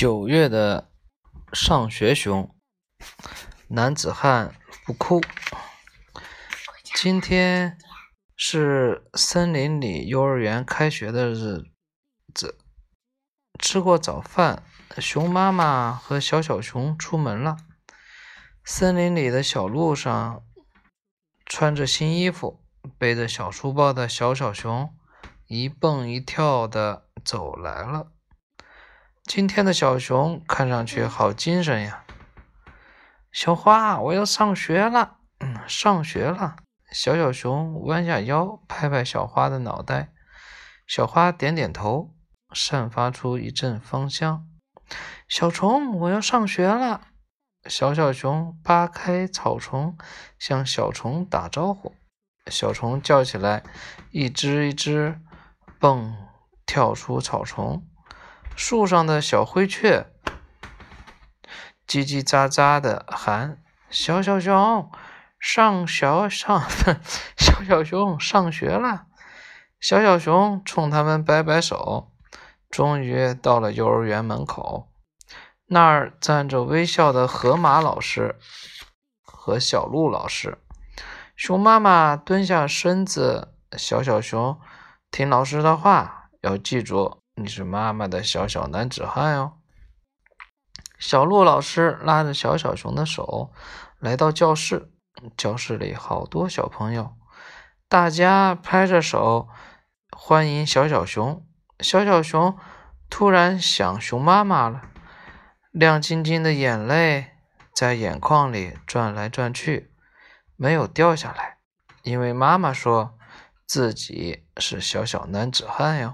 九月的上学熊，男子汉不哭。今天是森林里幼儿园开学的日子。吃过早饭，熊妈妈和小小熊出门了。森林里的小路上，穿着新衣服、背着小书包的小小熊一蹦一跳的走来了。今天的小熊看上去好精神呀！小花，我要上学了。嗯，上学了。小小熊弯下腰，拍拍小花的脑袋。小花点点头，散发出一阵芳香。小虫，我要上学了。小小熊扒开草丛，向小虫打招呼。小虫叫起来，一只一只蹦跳出草丛。树上的小灰雀叽叽喳喳的喊：“小小熊上小上，小小熊上学了。”小小熊冲他们摆摆手，终于到了幼儿园门口。那儿站着微笑的河马老师和小鹿老师。熊妈妈蹲下身子：“小小熊，听老师的话，要记住。”你是妈妈的小小男子汉哟。小鹿老师拉着小小熊的手来到教室，教室里好多小朋友，大家拍着手欢迎小小熊。小小熊突然想熊妈妈了，亮晶晶的眼泪在眼眶里转来转去，没有掉下来，因为妈妈说自己是小小男子汉哟。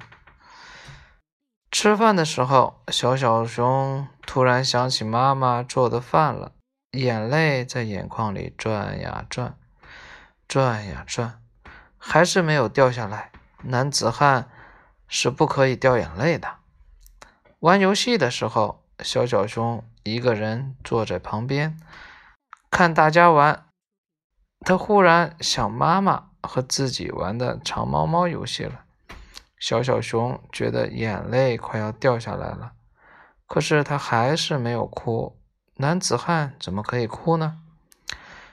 吃饭的时候，小小熊突然想起妈妈做的饭了，眼泪在眼眶里转呀转，转呀转，还是没有掉下来。男子汉是不可以掉眼泪的。玩游戏的时候，小小熊一个人坐在旁边看大家玩，他忽然想妈妈和自己玩的藏猫猫游戏了。小小熊觉得眼泪快要掉下来了，可是他还是没有哭。男子汉怎么可以哭呢？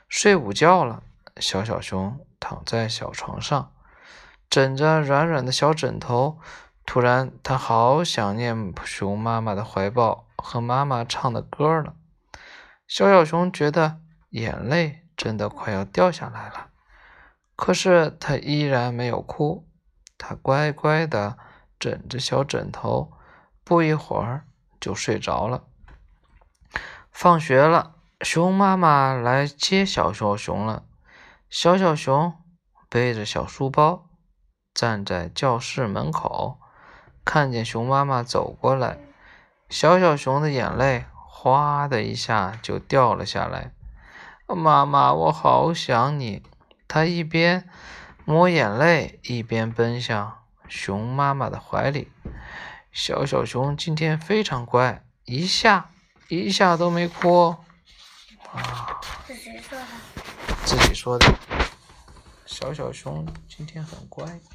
睡午觉了，小小熊躺在小床上，枕着软软的小枕头。突然，他好想念熊妈妈的怀抱和妈妈唱的歌了。小小熊觉得眼泪真的快要掉下来了，可是他依然没有哭。他乖乖的枕着小枕头，不一会儿就睡着了。放学了，熊妈妈来接小小熊了。小小熊背着小书包，站在教室门口，看见熊妈妈走过来，小小熊的眼泪哗的一下就掉了下来。妈妈，我好想你。他一边。抹眼泪，一边奔向熊妈妈的怀里。小小熊今天非常乖，一下一下都没哭。啊，是谁说的？自己说的。小小熊今天很乖。